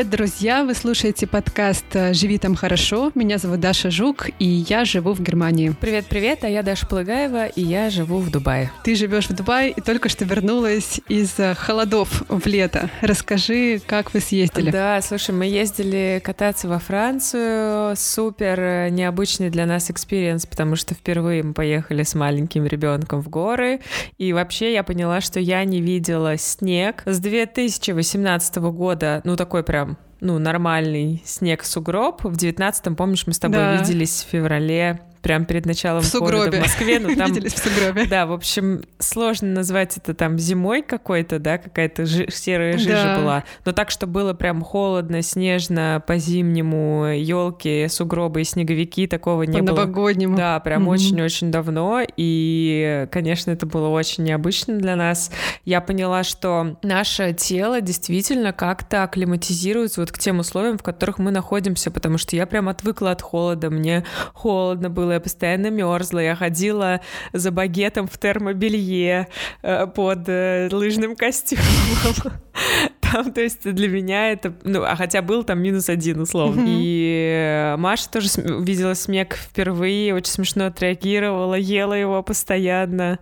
Привет, друзья! Вы слушаете подкаст «Живи там хорошо». Меня зовут Даша Жук, и я живу в Германии. Привет-привет, а я Даша Плыгаева, и я живу в Дубае. Ты живешь в Дубае и только что вернулась из холодов в лето. Расскажи, как вы съездили? Да, слушай, мы ездили кататься во Францию. Супер необычный для нас experience, потому что впервые мы поехали с маленьким ребенком в горы. И вообще я поняла, что я не видела снег с 2018 года, ну такой прям ну, нормальный снег-сугроб. В девятнадцатом, помнишь, мы с тобой да. виделись в феврале прямо перед началом в сугробе. в Москве. Ну, там, Виделись в сугробе. Да, в общем, сложно назвать это там зимой какой-то, да, какая-то жи- серая жижа да. была. Но так, что было прям холодно, снежно, по-зимнему, елки, сугробы и снеговики, такого не было. По-новогоднему. Да, прям очень-очень mm-hmm. давно. И, конечно, это было очень необычно для нас. Я поняла, что наше тело действительно как-то акклиматизируется вот к тем условиям, в которых мы находимся, потому что я прям отвыкла от холода, мне холодно было, я постоянно мерзла, я ходила за багетом в термобелье э, под э, лыжным костюмом. там, то есть для меня это, ну, а хотя был там минус один, условно. И Маша тоже увидела снег впервые, очень смешно отреагировала, ела его постоянно.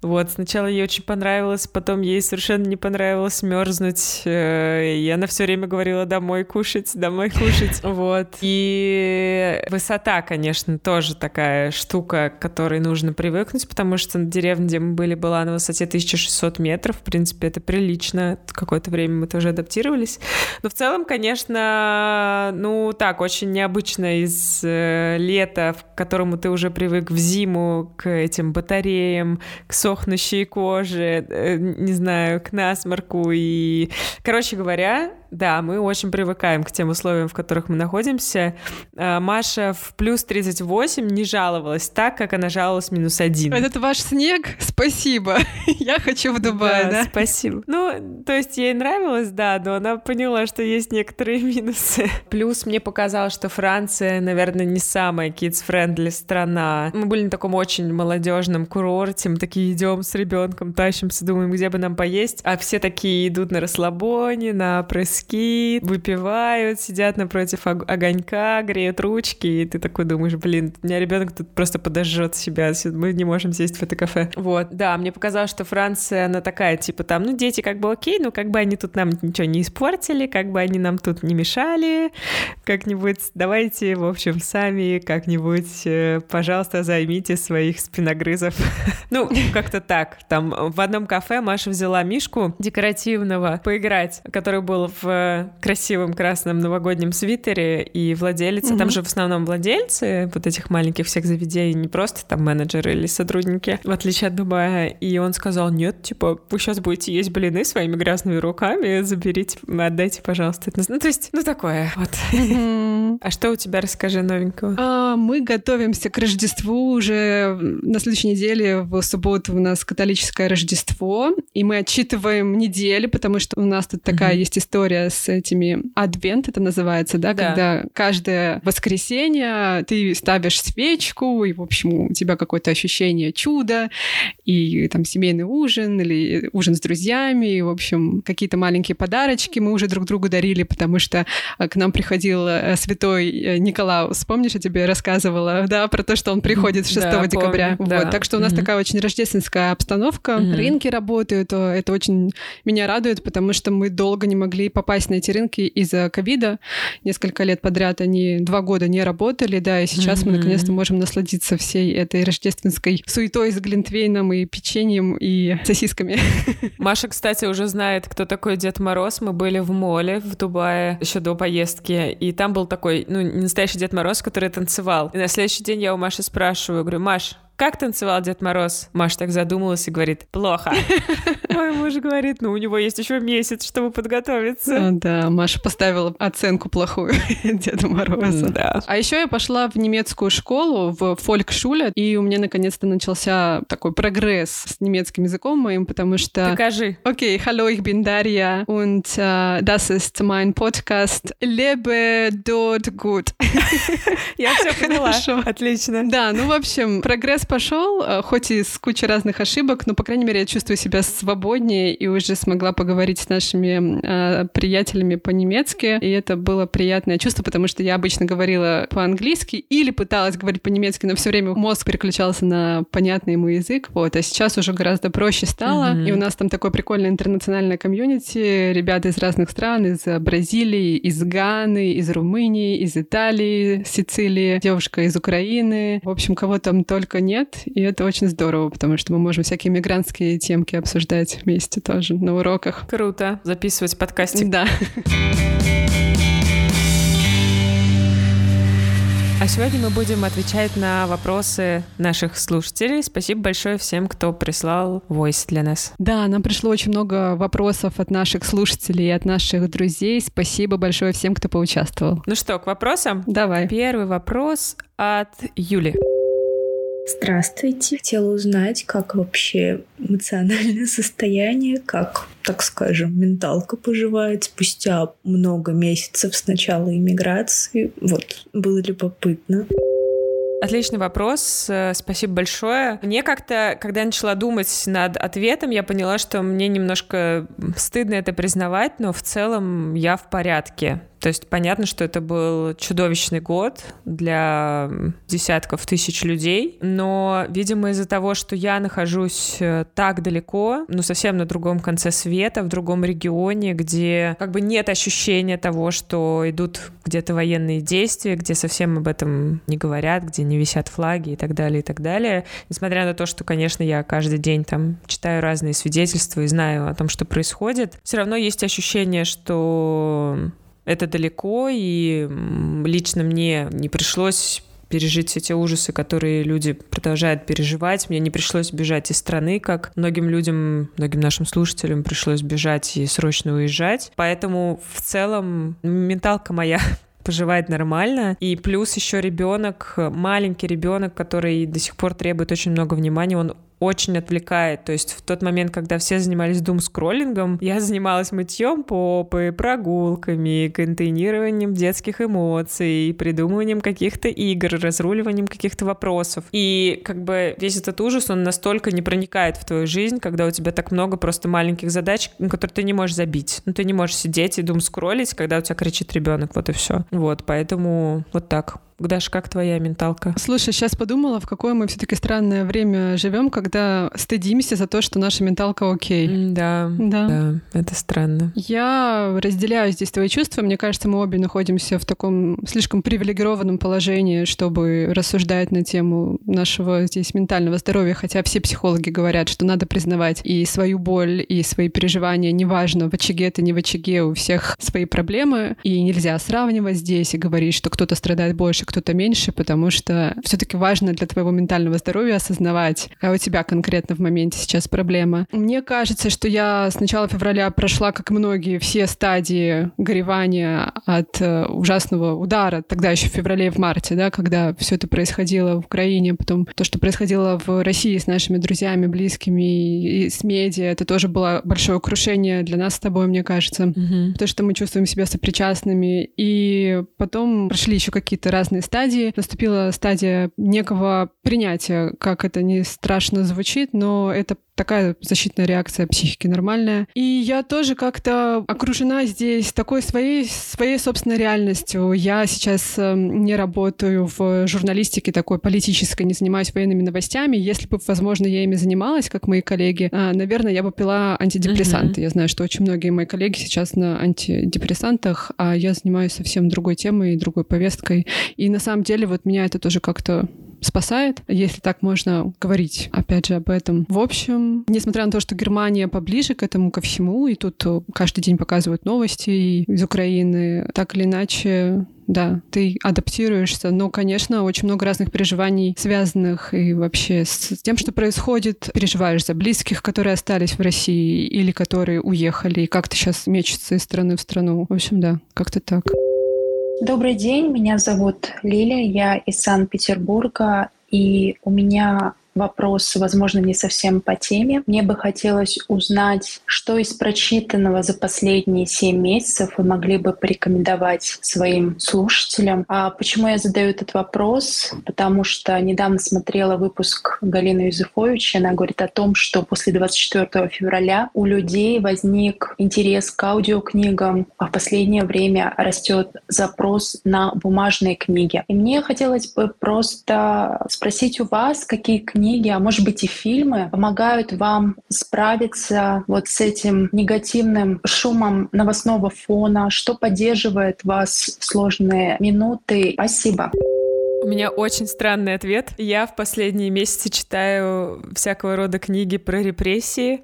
Вот, сначала ей очень понравилось, потом ей совершенно не понравилось мерзнуть, э, и она все время говорила домой кушать, домой кушать, вот. И высота, конечно, тоже такая штука, к которой нужно привыкнуть, потому что на деревне, где мы были, была на высоте 1600 метров, в принципе, это прилично. Какое-то время мы тоже адаптировались. Но в целом, конечно, ну так, очень необычно из э, лета, к которому ты уже привык в зиму, к этим батареям, к сохнущей коже, э, не знаю, к насморку. И, короче говоря, да, мы очень привыкаем к тем условиям, в которых мы находимся. А, Маша в плюс 38 не жаловалась так, как она жаловалась в минус один. Это ваш снег? Спасибо. Я хочу в Дубай, да, да? спасибо. Ну, то есть ей нравилось, да, но она поняла, что есть некоторые минусы. Плюс мне показалось, что Франция, наверное, не самая kids-friendly страна. Мы были на таком очень молодежном курорте, мы такие идем с ребенком, тащимся, думаем, где бы нам поесть, а все такие идут на расслабоне, на пресс виски, выпивают, сидят напротив огонька, греют ручки, и ты такой думаешь, блин, у меня ребенок тут просто подожжет себя, мы не можем сесть в это кафе. Вот, да, мне показалось, что Франция, она такая, типа там, ну, дети как бы окей, но как бы они тут нам ничего не испортили, как бы они нам тут не мешали, как-нибудь давайте, в общем, сами как-нибудь, э, пожалуйста, займите своих спиногрызов. ну, как-то так. Там в одном кафе Маша взяла Мишку декоративного поиграть, который был в красивом красном новогоднем свитере, и владелица, mm-hmm. там же в основном владельцы вот этих маленьких всех заведений, не просто там менеджеры или сотрудники, в отличие от Дубая. И он сказал, нет, типа, вы сейчас будете есть блины своими грязными руками, заберите, отдайте, пожалуйста. Ну, то есть, ну, такое вот. Mm-hmm. А что у тебя, расскажи новенького? А, мы готовимся к Рождеству уже на следующей неделе, в субботу у нас католическое Рождество, и мы отчитываем недели, потому что у нас тут такая mm-hmm. есть история с этими адвент, это называется, да, да, когда каждое воскресенье ты ставишь свечку, и, в общем, у тебя какое-то ощущение чуда, и там семейный ужин или ужин с друзьями, и, в общем, какие-то маленькие подарочки мы уже друг другу дарили, потому что э, к нам приходил э, святой э, Николаус. Помнишь, я тебе рассказывала, да, про то, что он приходит 6 да, декабря. Помню, да. Вот, так что у нас mm-hmm. такая очень рождественская обстановка. Mm-hmm. Рынки работают, это очень меня радует, потому что мы долго не могли попасть попасть на эти рынки из-за ковида. Несколько лет подряд они два года не работали, да, и сейчас mm-hmm. мы наконец-то можем насладиться всей этой рождественской суетой с глинтвейном и печеньем и сосисками. Маша, кстати, уже знает, кто такой Дед Мороз. Мы были в моле в Дубае еще до поездки, и там был такой, ну, настоящий Дед Мороз, который танцевал. И на следующий день я у Маши спрашиваю, говорю, Маш, как танцевал Дед Мороз? Маша так задумалась и говорит, плохо. Мой муж говорит, ну, у него есть еще месяц, чтобы подготовиться. Ну, да, Маша поставила оценку плохую Деду Морозу. Да. А еще я пошла в немецкую школу, в фолькшуле, и у меня наконец-то начался такой прогресс с немецким языком моим, потому что... Покажи. Окей, hallo, ich bin Daria und uh, das ist mein Podcast Lebe dort gut. Я все поняла. Отлично. Да, ну, в общем, прогресс пошел, э, хоть и с кучей разных ошибок, но, по крайней мере, я чувствую себя свободнее и уже смогла поговорить с нашими э, приятелями по-немецки. И это было приятное чувство, потому что я обычно говорила по-английски или пыталась говорить по-немецки, но все время мозг переключался на понятный ему язык. Вот. А сейчас уже гораздо проще стало. Mm-hmm. И у нас там такое прикольное интернациональное комьюнити. Ребята из разных стран, из Бразилии, из Ганы, из Румынии, из Италии, Сицилии, девушка из Украины. В общем, кого там только нет. И это очень здорово, потому что мы можем всякие мигрантские темки обсуждать вместе тоже на уроках. Круто. Записывать подкастик. Да. А сегодня мы будем отвечать на вопросы наших слушателей. Спасибо большое всем, кто прислал войс для нас. Да, нам пришло очень много вопросов от наших слушателей и от наших друзей. Спасибо большое всем, кто поучаствовал. Ну что, к вопросам? Давай. Первый вопрос от Юли. Здравствуйте. Хотела узнать, как вообще эмоциональное состояние, как, так скажем, менталка поживает спустя много месяцев с начала иммиграции. Вот, было любопытно. Отличный вопрос, э, спасибо большое. Мне как-то, когда я начала думать над ответом, я поняла, что мне немножко стыдно это признавать, но в целом я в порядке. То есть понятно, что это был чудовищный год для десятков тысяч людей, но, видимо, из-за того, что я нахожусь э, так далеко, ну, совсем на другом конце света, в другом регионе, где как бы нет ощущения того, что идут где-то военные действия, где совсем об этом не говорят, где не висят флаги и так далее, и так далее. Несмотря на то, что, конечно, я каждый день там читаю разные свидетельства и знаю о том, что происходит, все равно есть ощущение, что это далеко, и лично мне не пришлось пережить все те ужасы, которые люди продолжают переживать. Мне не пришлось бежать из страны, как многим людям, многим нашим слушателям пришлось бежать и срочно уезжать. Поэтому в целом менталка моя поживает нормально. И плюс еще ребенок, маленький ребенок, который до сих пор требует очень много внимания, он очень отвлекает. То есть в тот момент, когда все занимались дум-скроллингом, я занималась мытьем попы, прогулками, контейнированием детских эмоций, придумыванием каких-то игр, разруливанием каких-то вопросов. И как бы весь этот ужас, он настолько не проникает в твою жизнь, когда у тебя так много просто маленьких задач, которые ты не можешь забить. Ну, ты не можешь сидеть и дум-скроллить, когда у тебя кричит ребенок, вот и все. Вот, поэтому вот так. Даша, как твоя менталка? Слушай, сейчас подумала, в какое мы все-таки странное время живем, когда стыдимся за то, что наша менталка окей. Да, да, да, это странно. Я разделяю здесь твои чувства. Мне кажется, мы обе находимся в таком слишком привилегированном положении, чтобы рассуждать на тему нашего здесь ментального здоровья, хотя все психологи говорят, что надо признавать и свою боль, и свои переживания, неважно, в очаге это не в очаге, у всех свои проблемы, и нельзя сравнивать здесь и говорить, что кто-то страдает больше, кто-то меньше, потому что все-таки важно для твоего ментального здоровья осознавать, какая у тебя конкретно в моменте сейчас проблема. Мне кажется, что я с начала февраля прошла, как многие, все стадии горевания от э, ужасного удара, тогда еще в феврале и в марте, да, когда все это происходило в Украине, потом то, что происходило в России с нашими друзьями, близкими и с медиа, это тоже было большое крушение для нас с тобой, мне кажется. Mm-hmm. То, что мы чувствуем себя сопричастными. И потом прошли еще какие-то разные стадии. Наступила стадия некого принятия, как это не страшно звучит, но это такая защитная реакция психики нормальная. И я тоже как-то окружена здесь такой своей, своей собственной реальностью. Я сейчас э, не работаю в журналистике такой политической, не занимаюсь военными новостями. Если бы, возможно, я ими занималась, как мои коллеги, э, наверное, я бы пила антидепрессанты. Mm-hmm. Я знаю, что очень многие мои коллеги сейчас на антидепрессантах, а я занимаюсь совсем другой темой, другой повесткой. И на самом деле вот меня это тоже как-то спасает, если так можно говорить, опять же, об этом. В общем, несмотря на то, что Германия поближе к этому ко всему, и тут э, каждый день показывают новости из Украины, так или иначе, да, ты адаптируешься, но, конечно, очень много разных переживаний, связанных и вообще с тем, что происходит. Переживаешь за близких, которые остались в России или которые уехали, и как ты сейчас мечется из страны в страну. В общем, да, как-то так. Добрый день, меня зовут Лиля, я из Санкт-Петербурга, и у меня вопрос, возможно, не совсем по теме. Мне бы хотелось узнать, что из прочитанного за последние семь месяцев вы могли бы порекомендовать своим слушателям. А почему я задаю этот вопрос? Потому что недавно смотрела выпуск Галины Юзефович, и она говорит о том, что после 24 февраля у людей возник интерес к аудиокнигам, а в последнее время растет запрос на бумажные книги. И мне хотелось бы просто спросить у вас, какие книги, а может быть и фильмы, помогают вам справиться вот с этим негативным шумом новостного фона, что поддерживает вас в сложные минуты. Спасибо. У меня очень странный ответ. Я в последние месяцы читаю всякого рода книги про репрессии.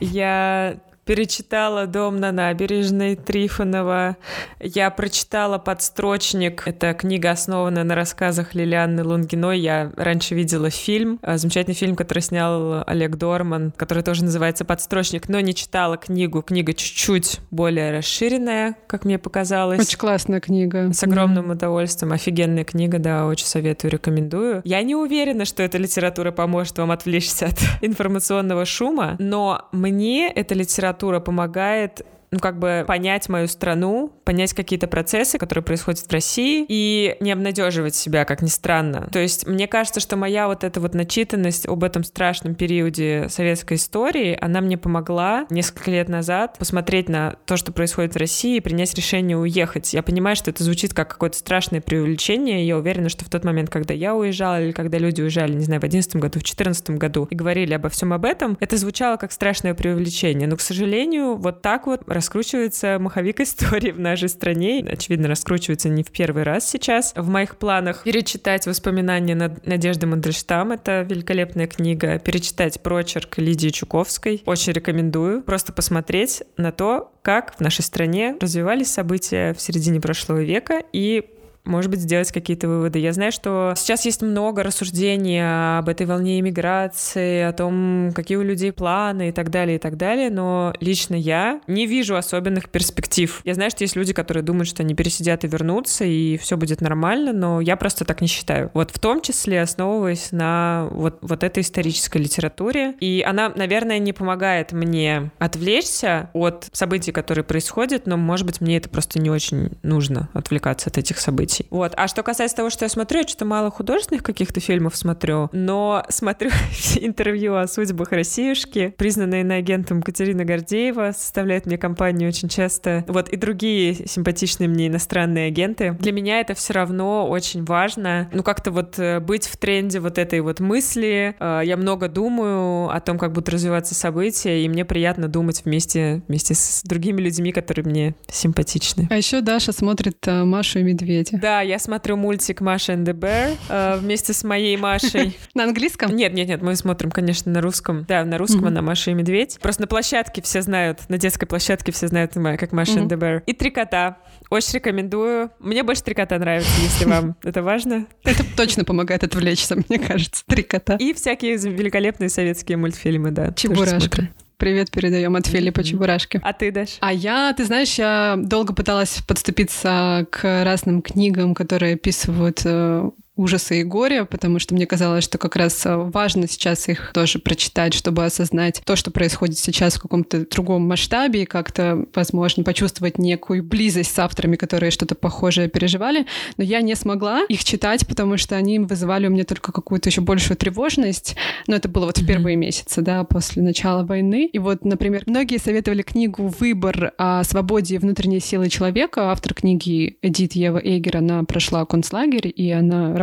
Я перечитала «Дом на набережной» Трифонова. Я прочитала «Подстрочник». Это книга, основанная на рассказах Лилианы Лунгиной. Я раньше видела фильм, э, замечательный фильм, который снял Олег Дорман, который тоже называется «Подстрочник», но не читала книгу. Книга чуть-чуть более расширенная, как мне показалось. Очень классная книга. С огромным да. удовольствием. Офигенная книга, да, очень советую, рекомендую. Я не уверена, что эта литература поможет вам отвлечься от информационного шума, но мне эта литература литература помогает ну, как бы понять мою страну, понять какие-то процессы, которые происходят в России, и не обнадеживать себя, как ни странно. То есть мне кажется, что моя вот эта вот начитанность об этом страшном периоде советской истории, она мне помогла несколько лет назад посмотреть на то, что происходит в России, и принять решение уехать. Я понимаю, что это звучит как какое-то страшное преувеличение, и я уверена, что в тот момент, когда я уезжала, или когда люди уезжали, не знаю, в 2011 году, в 2014 году, и говорили обо всем об этом, это звучало как страшное преувеличение. Но, к сожалению, вот так вот раскручивается маховик истории в нашей стране. Очевидно, раскручивается не в первый раз сейчас. В моих планах перечитать воспоминания Надежды Мандельштам. Это великолепная книга. Перечитать прочерк Лидии Чуковской. Очень рекомендую. Просто посмотреть на то, как в нашей стране развивались события в середине прошлого века и может быть, сделать какие-то выводы. Я знаю, что сейчас есть много рассуждений об этой волне иммиграции, о том, какие у людей планы и так далее, и так далее, но лично я не вижу особенных перспектив. Я знаю, что есть люди, которые думают, что они пересидят и вернутся, и все будет нормально, но я просто так не считаю. Вот в том числе основываясь на вот, вот этой исторической литературе, и она, наверное, не помогает мне отвлечься от событий, которые происходят, но, может быть, мне это просто не очень нужно отвлекаться от этих событий событий. Вот. А что касается того, что я смотрю, я что-то мало художественных каких-то фильмов смотрю, но смотрю интервью о судьбах Россиюшки. Признанная иноагентом Катерина Гордеева составляет мне компанию очень часто. Вот и другие симпатичные мне иностранные агенты. Для меня это все равно очень важно. Ну, как-то вот э, быть в тренде вот этой вот мысли. Э, я много думаю о том, как будут развиваться события, и мне приятно думать вместе, вместе с другими людьми, которые мне симпатичны. А еще Даша смотрит э, Машу и Медведя. Да, я смотрю мультик Маша and the Bear э, вместе с моей Машей. На английском? Нет, нет, нет, мы смотрим, конечно, на русском. Да, на русском она Маша и Медведь. Просто на площадке все знают, на детской площадке все знают, как Маша and the Bear. И три кота. Очень рекомендую. Мне больше три кота нравятся, если вам это важно. Это точно помогает отвлечься, мне кажется. Три кота. И всякие великолепные советские мультфильмы, да. Чебурашка привет передаем от Филиппа. Чебурашки. А ты, Даш? А я, ты знаешь, я долго пыталась подступиться к разным книгам, которые описывают э, ужаса и горя, потому что мне казалось, что как раз э, важно сейчас их тоже прочитать, чтобы осознать то, что происходит сейчас в каком-то другом масштабе, и как-то, возможно, почувствовать некую близость с авторами, которые что-то похожее переживали. Но я не смогла их читать, потому что они вызывали у меня только какую-то еще большую тревожность. Но это было вот в первые месяцы, да, после начала войны. И вот, например, многие советовали книгу «Выбор о свободе и внутренней силы человека». Автор книги Эдит Ева Эйгер, она прошла концлагерь, и она работала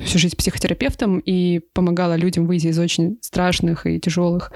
всю жизнь психотерапевтом и помогала людям выйти из очень страшных и тяжелых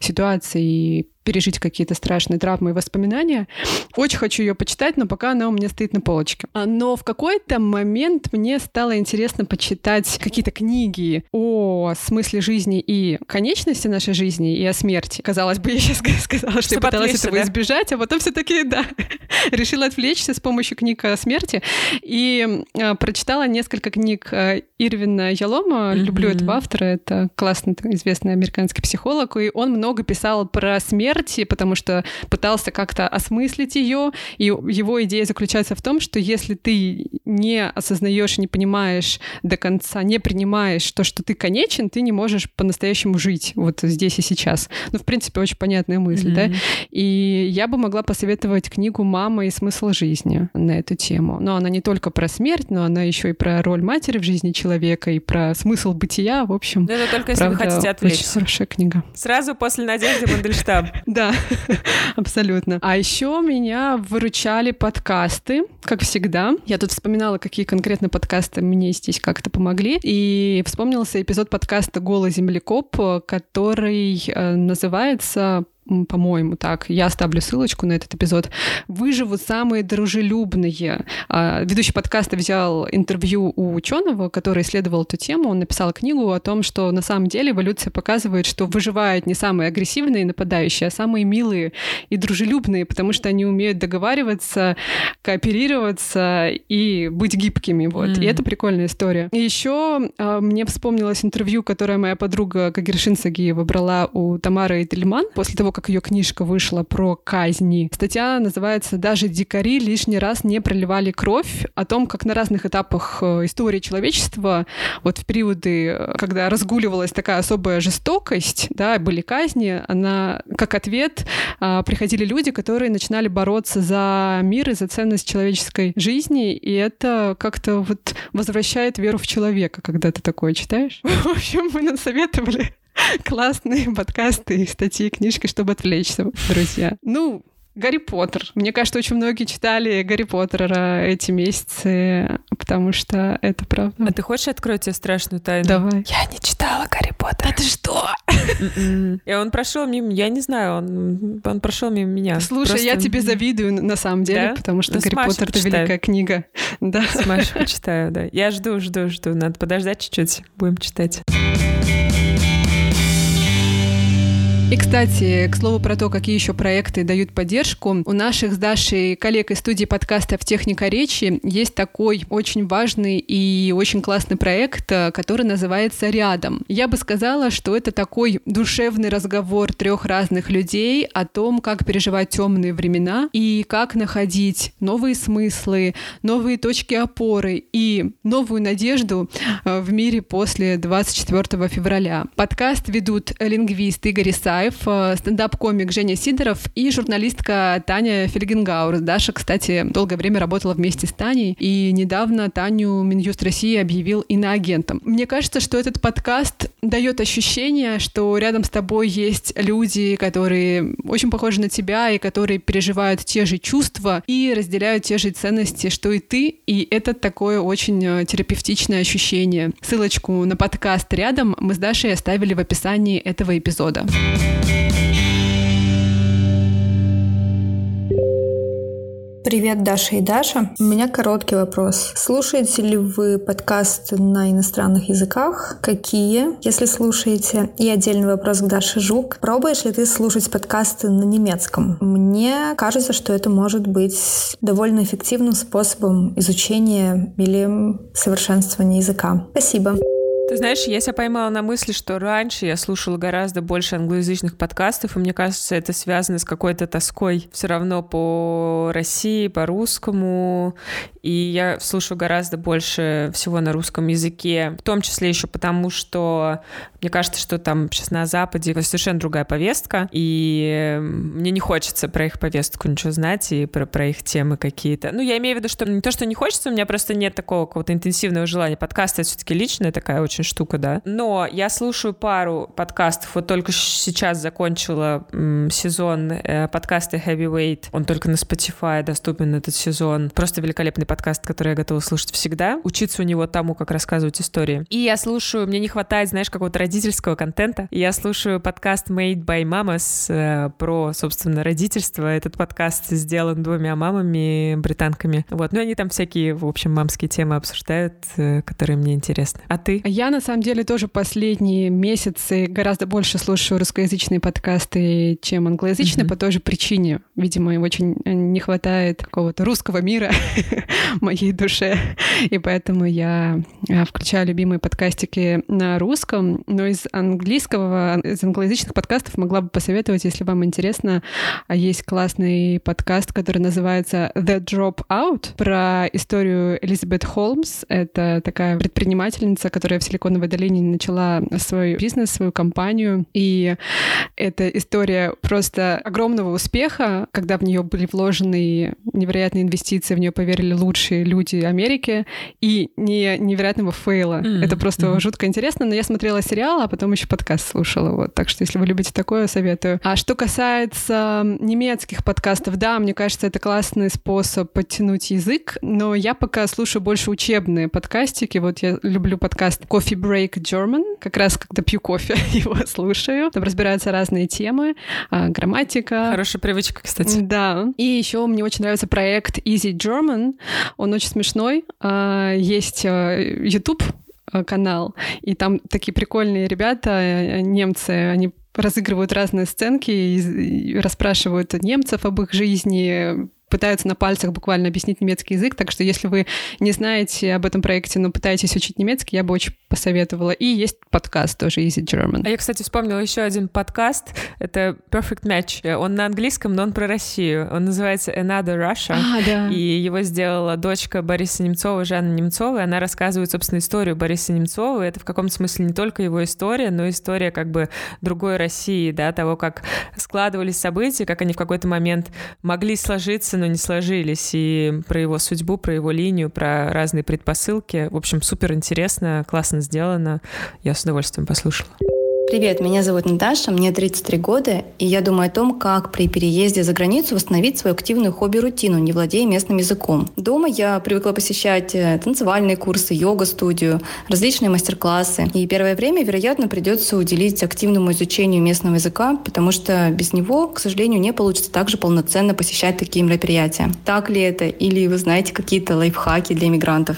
ситуаций. и пережить какие-то страшные травмы и воспоминания. Очень хочу ее почитать, но пока она у меня стоит на полочке. А, но в какой-то момент мне стало интересно почитать какие-то книги о смысле жизни и конечности нашей жизни и о смерти. Казалось бы, я сейчас сказала, что, что я пыталась этого да? избежать, а потом все-таки, да, решила отвлечься с помощью книг о смерти и э, прочитала несколько книг э, Ирвина Ялома. Mm-hmm. Люблю этого автора, это классный известный американский психолог, и он много писал про смерть потому что пытался как-то осмыслить ее, и его идея заключается в том, что если ты не осознаешь, не понимаешь до конца, не принимаешь то, что ты конечен, ты не можешь по-настоящему жить вот здесь и сейчас. Ну, в принципе, очень понятная мысль, mm-hmm. да? И я бы могла посоветовать книгу «Мама и смысл жизни» на эту тему. Но она не только про смерть, но она еще и про роль матери в жизни человека, и про смысл бытия, в общем. Да, это только если вы хотите отвлечься. Очень хорошая книга. Сразу после Надежды Мандельштаб. Да, абсолютно. А еще меня выручали подкасты, как всегда. Я тут вспоминала, какие конкретно подкасты мне здесь как-то помогли. И вспомнился эпизод подкаста «Голый землекоп», который э, называется по-моему, так, я оставлю ссылочку на этот эпизод, выживут самые дружелюбные. А, ведущий подкаста взял интервью у ученого, который исследовал эту тему. Он написал книгу о том, что на самом деле эволюция показывает, что выживают не самые агрессивные нападающие, а самые милые и дружелюбные, потому что они умеют договариваться, кооперироваться и быть гибкими. Вот. Mm. И это прикольная история. И еще а, мне вспомнилось интервью, которое моя подруга Кагершин Сагиева брала у Тамары Эдельман после того, как ее книжка вышла про казни. Статья называется «Даже дикари лишний раз не проливали кровь» о том, как на разных этапах э, истории человечества, вот в периоды, э, когда разгуливалась такая особая жестокость, да, были казни, она как ответ а, приходили люди, которые начинали бороться за мир и за ценность человеческой жизни, и это как-то вот возвращает веру в человека, когда ты такое читаешь. В общем, мы насоветовали классные подкасты статьи, книжки, чтобы отвлечься, друзья. Ну, Гарри Поттер. Мне кажется, очень многие читали Гарри Поттера эти месяцы, потому что это правда. А ты хочешь открыть тебе страшную тайну? Давай. Я не читала Гарри Поттера. А ты что? М-м. И он прошел мимо, я не знаю, он, он прошел мимо меня. Слушай, Просто... я тебе завидую на самом деле, да? потому что ну, Гарри Поттер — это великая книга. Да. С Машей почитаю, да. Я жду, жду, жду. Надо подождать чуть-чуть, будем читать. И, кстати, к слову про то, какие еще проекты дают поддержку, у наших с Дашей коллег из студии подкастов «Техника речи» есть такой очень важный и очень классный проект, э, который называется «Рядом». Я бы сказала, что это такой душевный разговор трех разных людей о том, как переживать темные времена и как находить новые смыслы, новые точки опоры и новую надежду э, в мире после 24 февраля. Подкаст ведут лингвист Игорь Исаев, Лайф, э, стендап-комик Женя Сидоров и журналистка Таня Фельгенгауэр. Даша, кстати, долгое время работала вместе с Таней, и недавно Таню Минюст России объявил иноагентом. Мне кажется, что этот подкаст дает ощущение, что рядом с тобой есть люди, которые очень похожи на тебя и которые переживают те же чувства и разделяют те же ценности, что и ты, и это такое очень э, терапевтичное ощущение. Ссылочку на подкаст рядом мы с Дашей оставили в описании этого эпизода. Привет, Даша и Даша. У меня короткий вопрос. Слушаете ли вы подкасты на иностранных языках? Какие, если слушаете? И отдельный вопрос к Даше Жук. Пробуешь ли ты слушать подкасты на немецком? Мне кажется, что это может быть довольно эффективным способом изучения или совершенствования языка. Спасибо. Ты знаешь, я себя поймала на мысли, что раньше я слушала гораздо больше англоязычных подкастов, и мне кажется, это связано с какой-то тоской все равно по России, по русскому, и я слушаю гораздо больше всего на русском языке, в том числе еще потому, что мне кажется, что там сейчас на Западе совершенно другая повестка, и мне не хочется про их повестку ничего знать и про, про их темы какие-то. Ну, я имею в виду, что не то, что не хочется, у меня просто нет такого какого-то интенсивного желания. Подкаст — это все-таки личная такая очень штука, да. Но я слушаю пару подкастов, вот только сейчас закончила м, сезон э, подкаста Heavyweight, он только на Spotify доступен этот сезон. Просто великолепный подкаст, который я готова слушать всегда. Учиться у него тому, как рассказывать истории. И я слушаю, мне не хватает, знаешь, какого-то родительского контента. Я слушаю подкаст Made by Mamas э, про, собственно, родительство. Этот подкаст сделан двумя мамами, британками. Вот. Ну, они там всякие, в общем, мамские темы обсуждают, э, которые мне интересны. А ты? Я на самом деле тоже последние месяцы гораздо больше слушаю русскоязычные подкасты, чем англоязычные, mm-hmm. по той же причине. Видимо, очень не хватает какого-то русского мира моей душе, и поэтому я а, включаю любимые подкастики на русском, но из английского, из англоязычных подкастов могла бы посоветовать, если вам интересно, а есть классный подкаст, который называется The Drop Out про историю Элизабет Холмс. Это такая предпринимательница, которая в Силиконовой долине начала свой бизнес, свою компанию. И это история просто огромного успеха, когда в нее были вложены невероятные инвестиции, в нее поверили лучшие люди Америки, и не невероятного фейла. Mm-hmm. Это просто mm-hmm. жутко интересно. Но я смотрела сериал, а потом еще подкаст слушала. Вот. Так что, если вы любите такое, советую. А что касается немецких подкастов, да, мне кажется, это классный способ подтянуть язык, но я пока слушаю больше учебные подкастики. Вот я люблю подкаст Coffee Break German, как раз когда пью кофе, его слушаю. Там разбираются разные темы, а, грамматика. Хорошая привычка, кстати. Да. И еще мне очень нравится проект Easy German. Он очень смешной. А, есть а, YouTube канал, и там такие прикольные ребята, немцы, они разыгрывают разные сценки и расспрашивают немцев об их жизни, пытаются на пальцах буквально объяснить немецкий язык, так что если вы не знаете об этом проекте, но пытаетесь учить немецкий, я бы очень посоветовала. И есть подкаст тоже Easy German. А я, кстати, вспомнила еще один подкаст. Это Perfect Match. Он на английском, но он про Россию. Он называется Another Russia. А, да. И его сделала дочка Бориса Немцова, Жанна Немцова, и она рассказывает, собственно, историю Бориса Немцова. И это в каком-то смысле не только его история, но история как бы другой России, да, того, как складывались события, как они в какой-то момент могли сложиться, но не сложились, и про его судьбу, про его линию, про разные предпосылки. В общем, супер интересно, классно сделано. Я с удовольствием послушала. Привет, меня зовут Наташа, мне 33 года, и я думаю о том, как при переезде за границу восстановить свою активную хобби-рутину, не владея местным языком. Дома я привыкла посещать э, танцевальные курсы, йога-студию, различные мастер-классы. И первое время, вероятно, придется уделить активному изучению местного языка, потому что без него, к сожалению, не получится также полноценно посещать такие мероприятия. Так ли это? Или вы знаете какие-то лайфхаки для иммигрантов?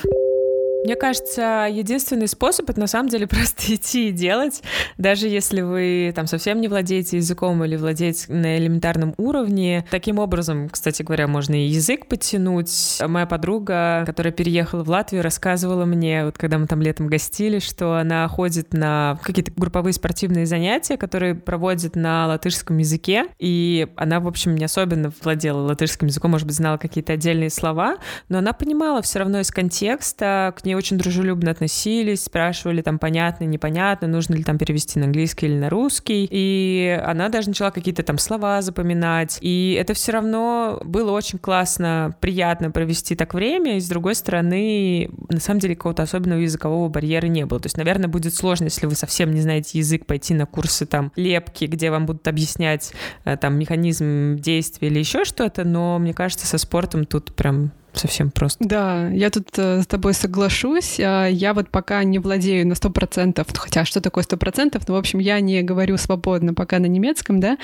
Мне кажется, единственный способ это на самом деле просто идти и делать, даже если вы там совсем не владеете языком или владеете на элементарном уровне. Таким образом, кстати говоря, можно и язык подтянуть. Моя подруга, которая переехала в Латвию, рассказывала мне, вот когда мы там летом гостили, что она ходит на какие-то групповые спортивные занятия, которые проводят на латышском языке, и она, в общем, не особенно владела латышским языком, может быть, знала какие-то отдельные слова, но она понимала все равно из контекста, к ней очень дружелюбно относились, спрашивали там понятно, непонятно, нужно ли там перевести на английский или на русский. И она даже начала какие-то там слова запоминать. И это все равно было очень классно, приятно провести так время. И с другой стороны, на самом деле какого-то особенного языкового барьера не было. То есть, наверное, будет сложно, если вы совсем не знаете язык, пойти на курсы там лепки, где вам будут объяснять э, там механизм действия или еще что-то. Но мне кажется, со спортом тут прям совсем просто. Да, я тут э, с тобой соглашусь. А, я вот пока не владею на сто процентов, хотя что такое сто процентов, ну, в общем, я не говорю свободно пока на немецком, да,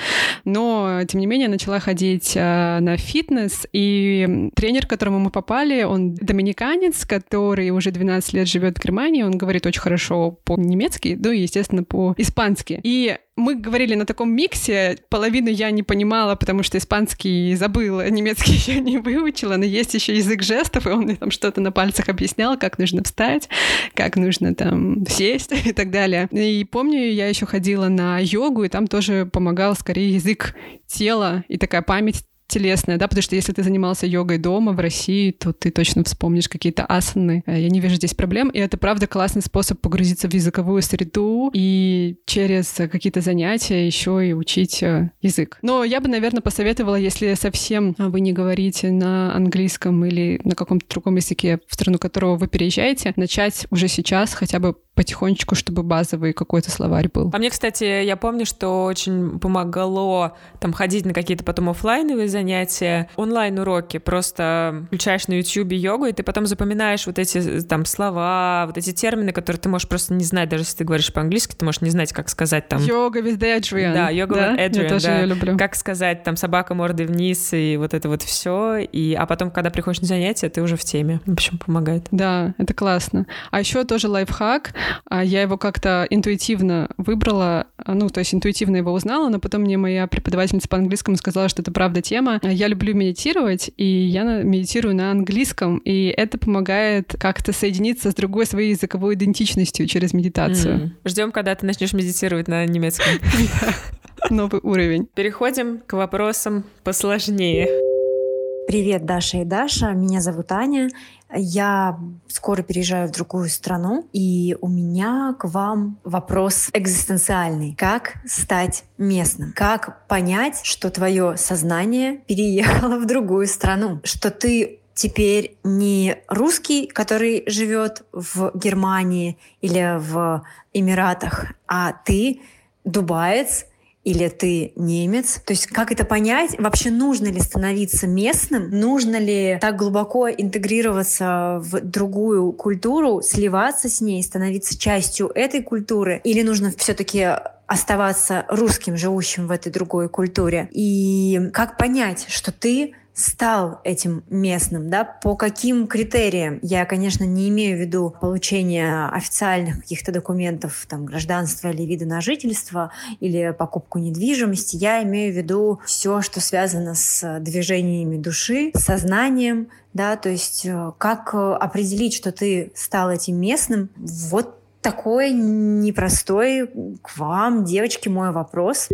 но, тем не менее, начала ходить а, на фитнес, и тренер, к которому мы попали, он доминиканец, который уже 12 лет живет в Германии, он говорит очень хорошо по-немецки, ну и, естественно, по-испански. И мы говорили на таком миксе, половину я не понимала, потому что испанский забыла, немецкий еще не выучила, но есть еще язык жестов, и он мне там что-то на пальцах объяснял, как нужно встать, как нужно там сесть и так далее. И помню, я еще ходила на йогу, и там тоже помогал скорее язык тела и такая память телесная, да, потому что если ты занимался йогой дома в России, то ты точно вспомнишь какие-то асаны. Э, я не вижу здесь проблем, и это, правда, классный способ погрузиться в языковую среду и через какие-то занятия еще и учить э, язык. Но я бы, наверное, посоветовала, если совсем вы не говорите на английском или на каком-то другом языке, в страну которого вы переезжаете, начать уже сейчас хотя бы потихонечку, чтобы базовый какой-то словарь был. А мне, кстати, я помню, что очень помогало там ходить на какие-то потом офлайновые занятия, онлайн-уроки. Просто включаешь на YouTube йогу, и ты потом запоминаешь вот эти там слова, вот эти термины, которые ты можешь просто не знать, даже если ты говоришь по-английски, ты можешь не знать, как сказать там... Йога with Adrian. Да, йога да? with Adrian, я тоже да. ее люблю. Как сказать там собака мордой вниз и вот это вот все. И, а потом, когда приходишь на занятия, ты уже в теме. В общем, помогает. Да, это классно. А еще тоже лайфхак я его как-то интуитивно выбрала, а, ну, то есть интуитивно его узнала, но потом мне моя преподавательница по английскому сказала, что это правда тема. Я люблю медитировать, и я медитирую на английском, и это помогает как-то соединиться с другой своей языковой идентичностью через медитацию. Mm. Ждем, когда ты начнешь медитировать на немецком. Новый уровень. Переходим к вопросам посложнее. Привет, Даша и Даша. Меня зовут Аня. Я скоро переезжаю в другую страну, и у меня к вам вопрос экзистенциальный. Как стать местным? Как понять, что твое сознание переехало в другую страну? Что ты теперь не русский, который живет в Германии или в Эмиратах, а ты дубаец, или ты немец. То есть как это понять? Вообще нужно ли становиться местным? Нужно ли так глубоко интегрироваться в другую культуру, сливаться с ней, становиться частью этой культуры? Или нужно все-таки оставаться русским, живущим в этой другой культуре? И как понять, что ты стал этим местным, да, по каким критериям. Я, конечно, не имею в виду получение официальных каких-то документов, там, гражданства или вида на жительство, или покупку недвижимости. Я имею в виду все, что связано с движениями души, сознанием, да, то есть э, как определить, что ты стал этим местным, вот такой непростой к вам, девочки, мой вопрос.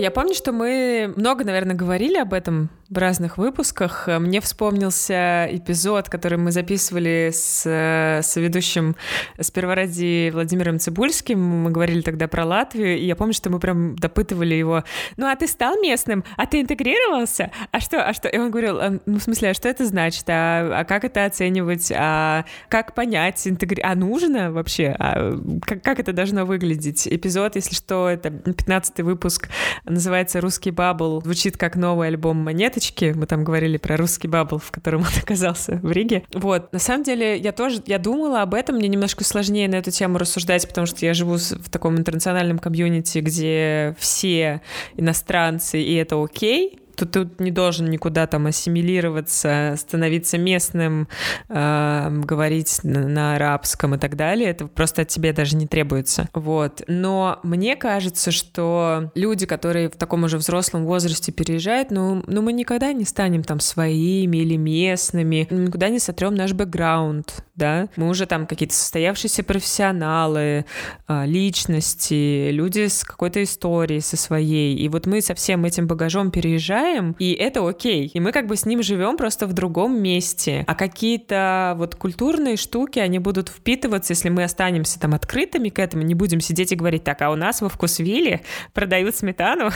Я помню, что мы много, наверное, говорили об этом в разных выпусках. Мне вспомнился эпизод, который мы записывали с, с ведущим сперва ради Владимиром Цибульским. Мы говорили тогда про Латвию, и я помню, что мы прям допытывали его. Ну, а ты стал местным? А ты интегрировался? А что? А что? И он говорил, «А, ну, в смысле, а что это значит? А, а как это оценивать? А как понять? Интегри... А нужно вообще? А как, как это должно выглядеть? Эпизод, если что, это 15 выпуск называется «Русский bubble». Звучит как новый альбом «Монеточки». Мы там говорили про русский bubble, в котором он оказался в Риге. Вот. На самом деле, я тоже, я думала об этом. Мне немножко сложнее на эту тему рассуждать, потому что я живу в таком интернациональном комьюнити, где все иностранцы, и это окей тут, тут не должен никуда там ассимилироваться, становиться местным, э, говорить на, на арабском и так далее. Это просто от тебя даже не требуется. Вот. Но мне кажется, что люди, которые в таком уже взрослом возрасте переезжают, ну, ну мы никогда не станем там своими или местными, никуда не сотрем наш бэкграунд, да. Мы уже там какие-то состоявшиеся профессионалы, э, личности, люди с какой-то историей, со своей. И вот мы со всем этим багажом переезжаем, знаем, и это окей. И мы как бы с ним живем просто в другом месте. А какие-то вот культурные штуки, они будут впитываться, если мы останемся там открытыми к этому, не будем сидеть и говорить, так, а у нас во Вкусвилле продают сметану,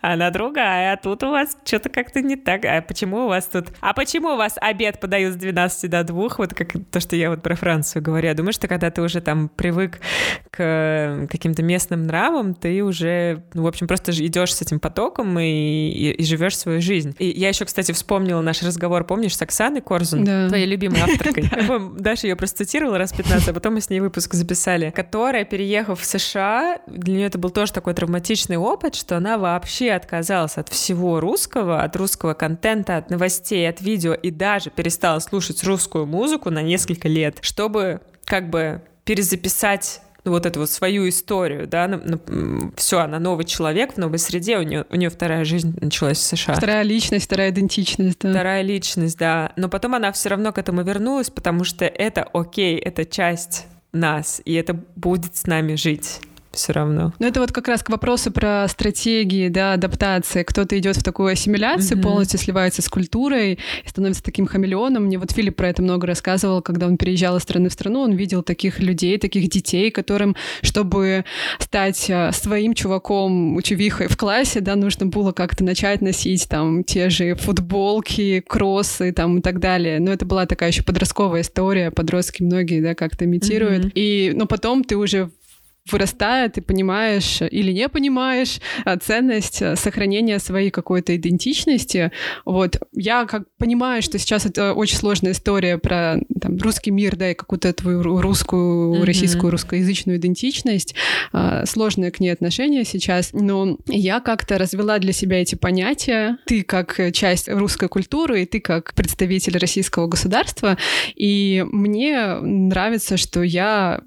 она другая, а тут у вас что-то как-то не так. А почему у вас тут... А почему у вас обед подают с 12 до 2? Вот как то, что я вот про Францию говорю. Я думаю, что когда ты уже там привык к каким-то местным нравам, ты уже, ну, в общем, просто идешь с этим потоком и, и, и живешь свою жизнь. И я еще, кстати, вспомнила наш разговор, помнишь, с Оксаной Корзун, да. твоей любимой авторкой. Даша ее процитировала раз 15, а потом мы с ней выпуск записали, которая, переехав в США, для нее это был тоже такой травматичный опыт, что она вообще отказалась от всего русского, от русского контента, от новостей, от видео, и даже перестала слушать русскую музыку на несколько лет, чтобы как бы перезаписать вот эту вот свою историю, да, на, на, все, она новый человек в новой среде, у нее, у нее вторая жизнь началась в США. Вторая личность, вторая идентичность, да. Вторая личность, да. Но потом она все равно к этому вернулась, потому что это окей, это часть нас, и это будет с нами жить все равно. Ну, это вот как раз к вопросу про стратегии, да, адаптации. Кто-то идет в такую ассимиляцию, mm-hmm. полностью сливается с культурой и становится таким хамелеоном. Мне вот Филипп про это много рассказывал, когда он переезжал из страны в страну, он видел таких людей, таких детей, которым, чтобы стать а, своим чуваком, чувихой в классе, да, нужно было как-то начать носить там те же футболки, кроссы там и так далее. Но это была такая еще подростковая история, подростки многие, да, как-то имитируют. Mm-hmm. И, но потом ты уже вырастая, ты понимаешь или не понимаешь а, ценность а, сохранения своей какой-то идентичности. Вот. Я как понимаю, что сейчас это очень сложная история про там, русский мир, да, и какую-то твою русскую, mm-hmm. российскую, русскоязычную идентичность. Сложное к ней отношение сейчас, но я как-то развела для себя эти понятия. Ты как часть русской культуры, и ты как представитель российского государства. И мне нравится, что я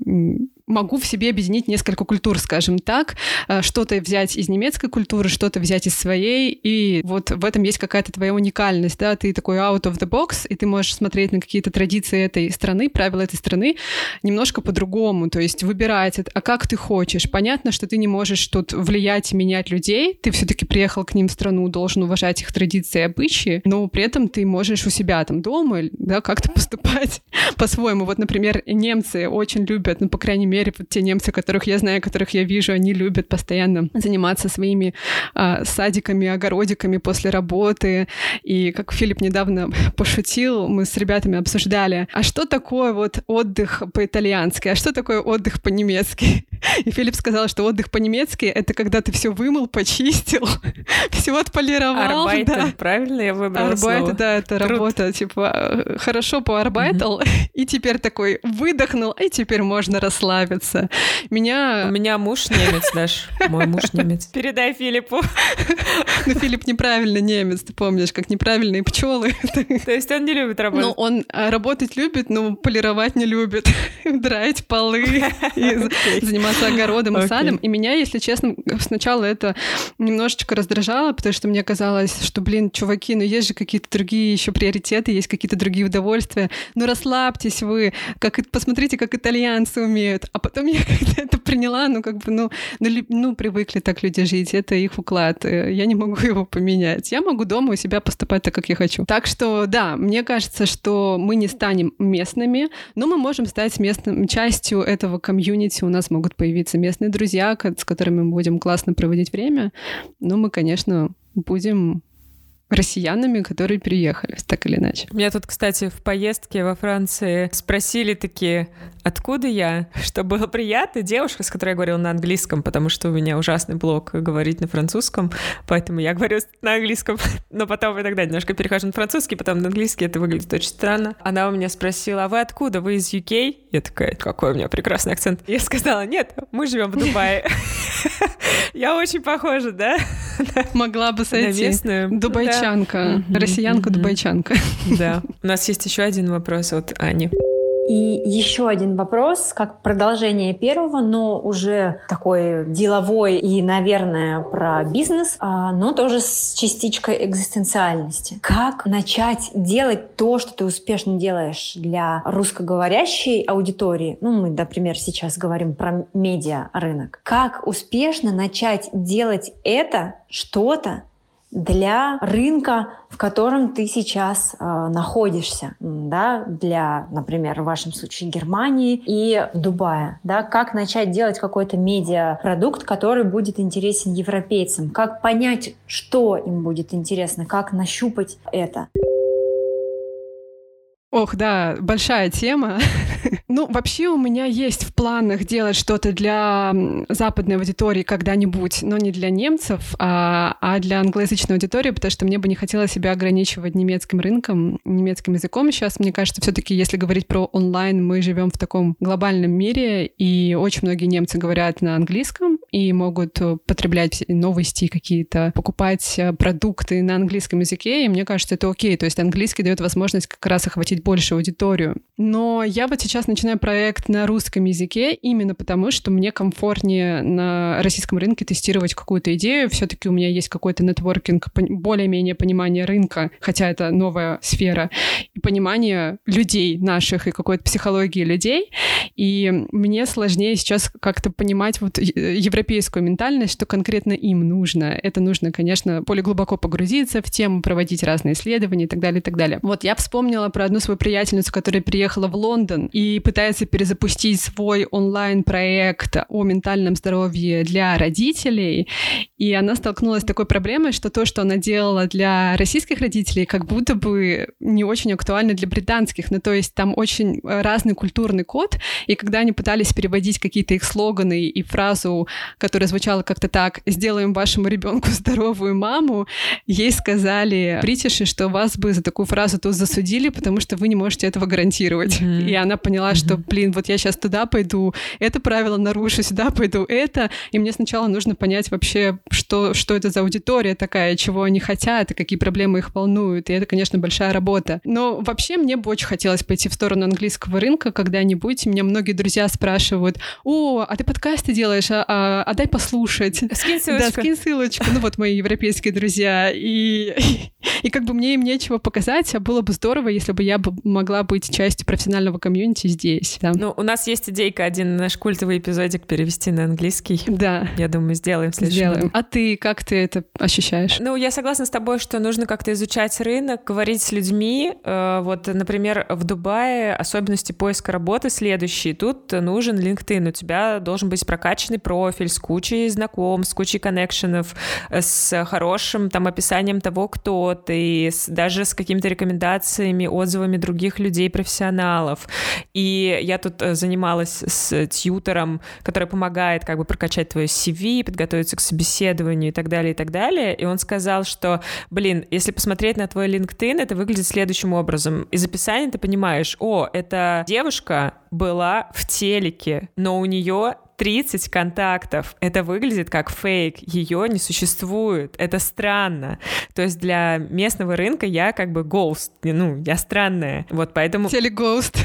могу в себе объединить несколько культур, скажем так, э, что-то взять из немецкой культуры, что-то взять из своей, и вот в этом есть какая-то твоя уникальность, да, ты такой out of the box, и ты можешь смотреть на какие-то традиции этой страны, правила этой страны немножко по-другому, то есть выбирать, а как ты хочешь. Понятно, что ты не можешь тут влиять и менять людей, ты все-таки приехал к ним в страну, должен уважать их традиции и обычаи, но при этом ты можешь у себя там дома, да, как-то поступать по-своему. Вот, например, немцы очень любят, ну, по крайней мере, мере, те немцы, которых я знаю, которых я вижу, они любят постоянно заниматься своими а, садиками, огородиками после работы. И как Филипп недавно пошутил, мы с ребятами обсуждали, а что такое вот отдых по-итальянски, а что такое отдых по-немецки? И Филипп сказал, что отдых по-немецки — это когда ты все вымыл, почистил, все отполировал. Арбайтен, да. правильно я выбрала Арбайт, слово? да, это Круто. работа, типа, хорошо поарбайтал, mm-hmm. и теперь такой выдохнул, и теперь можно расслабиться расслабиться. Меня... У меня муж немец, Даш. Мой муж немец. Передай Филиппу. Ну, Филипп неправильно немец, ты помнишь, как неправильные пчелы. То есть он не любит работать? Ну, он а, работать любит, но полировать не любит. Драить полы и заниматься огородом и садом. И меня, если честно, сначала это немножечко раздражало, потому что мне казалось, что, блин, чуваки, ну есть же какие-то другие еще приоритеты, есть какие-то другие удовольствия. Ну расслабьтесь вы, как посмотрите, как итальянцы умеют. А потом я когда это приняла, ну, как бы, ну, ну, ну, привыкли так люди жить, это их уклад, э, я не могу его поменять. Я могу дома у себя поступать так, как я хочу. Так что, да, мне кажется, что мы не станем местными, но мы можем стать местным частью этого комьюнити. У нас могут появиться местные друзья, с которыми мы будем классно проводить время. Но мы, конечно, будем россиянами, которые приехали, так или иначе. Меня тут, кстати, в поездке во Франции спросили такие, откуда я, что было приятно. Девушка, с которой я говорила на английском, потому что у меня ужасный блок говорить на французском, поэтому я говорю на английском, но потом иногда немножко перехожу на французский, потом на английский, это выглядит очень странно. Она у меня спросила, а вы откуда? Вы из UK? Я такая, какой у меня прекрасный акцент. Я сказала, нет, мы живем в Дубае. Я очень похожа, да? Могла бы сойти. На местную. Дубайчанка. Россиянка-дубайчанка. Да. У нас есть еще один вопрос от Ани. И еще один вопрос, как продолжение первого, но уже такой деловой и, наверное, про бизнес, а, но тоже с частичкой экзистенциальности. Как начать делать то, что ты успешно делаешь для русскоговорящей аудитории? Ну, мы, например, сейчас говорим про медиа рынок. Как успешно начать делать это что-то, для рынка, в котором ты сейчас э, находишься, да, для, например, в вашем случае Германии и Дубая, да, как начать делать какой-то медиапродукт, который будет интересен европейцам, как понять, что им будет интересно, как нащупать это. Ох, да, большая тема. ну, вообще у меня есть в планах делать что-то для западной аудитории когда-нибудь, но не для немцев, а, а для англоязычной аудитории, потому что мне бы не хотелось себя ограничивать немецким рынком, немецким языком. Сейчас, мне кажется, все таки если говорить про онлайн, мы живем в таком глобальном мире, и очень многие немцы говорят на английском и могут потреблять новости какие-то, покупать э, продукты на английском языке, и мне кажется, это окей. То есть английский дает возможность как раз охватить большую аудиторию. Но я вот сейчас начинаю проект на русском языке именно потому, что мне комфортнее на российском рынке тестировать какую-то идею. Все-таки у меня есть какой-то нетворкинг, более-менее понимание рынка, хотя это новая сфера, и понимание людей наших и какой-то психологии людей. И мне сложнее сейчас как-то понимать вот европейскую ментальность, что конкретно им нужно. Это нужно, конечно, более глубоко погрузиться в тему, проводить разные исследования и так далее, и так далее. Вот я вспомнила про одну свою приятельницу, которая приехала в Лондон и пытается перезапустить свой онлайн-проект о ментальном здоровье для родителей, и она столкнулась с такой проблемой, что то, что она делала для российских родителей, как будто бы не очень актуально для британских. Ну, то есть там очень разный культурный код, и когда они пытались переводить какие-то их слоганы и фразу, которая звучала как-то так «сделаем вашему ребенку здоровую маму», ей сказали бритиши, что вас бы за такую фразу тут засудили, потому что вы не можете этого гарантировать. Mm-hmm. И она поняла, что, блин, вот я сейчас туда пойду, это правило нарушу, сюда пойду это, и мне сначала нужно понять вообще, что, что это за аудитория такая, чего они хотят, и какие проблемы их волнуют, и это, конечно, большая работа. Но вообще мне бы очень хотелось пойти в сторону английского рынка когда-нибудь. Меня многие друзья спрашивают, о, а ты подкасты делаешь, а, а, а дай послушать. Скинь ссылочку. Да, скинь ссылочку. Ну вот мои европейские друзья. И, и как бы мне им нечего показать, а было бы здорово, если бы я могла быть частью профессионального комьюнити здесь. Да. Ну, у нас есть идейка один наш культовый эпизодик перевести на английский. Да. Я думаю, сделаем в следующем Сделаем. году. А ты как ты это ощущаешь? Ну, я согласна с тобой, что нужно как-то изучать рынок, говорить с людьми. Э, Вот, например, в Дубае особенности поиска работы следующие. Тут нужен LinkedIn. У тебя должен быть прокачанный профиль с кучей знакомств, с кучей коннекшенов, э, с хорошим там описанием того, кто ты, с- даже с какими-то рекомендациями, отзывами других людей, профессионалов. И я тут э, занималась с тьютором, который помогает как бы прокачать твое CV, подготовиться к собеседованию и так далее, и так далее. И он сказал, что, блин, если посмотреть на твой LinkedIn, это выглядит следующим образом. Из описания ты понимаешь, о, эта девушка была в телеке, но у нее 30 контактов. Это выглядит как фейк. Ее не существует. Это странно. То есть для местного рынка я как бы ghost. Ну, я странная. Вот поэтому... Телегост.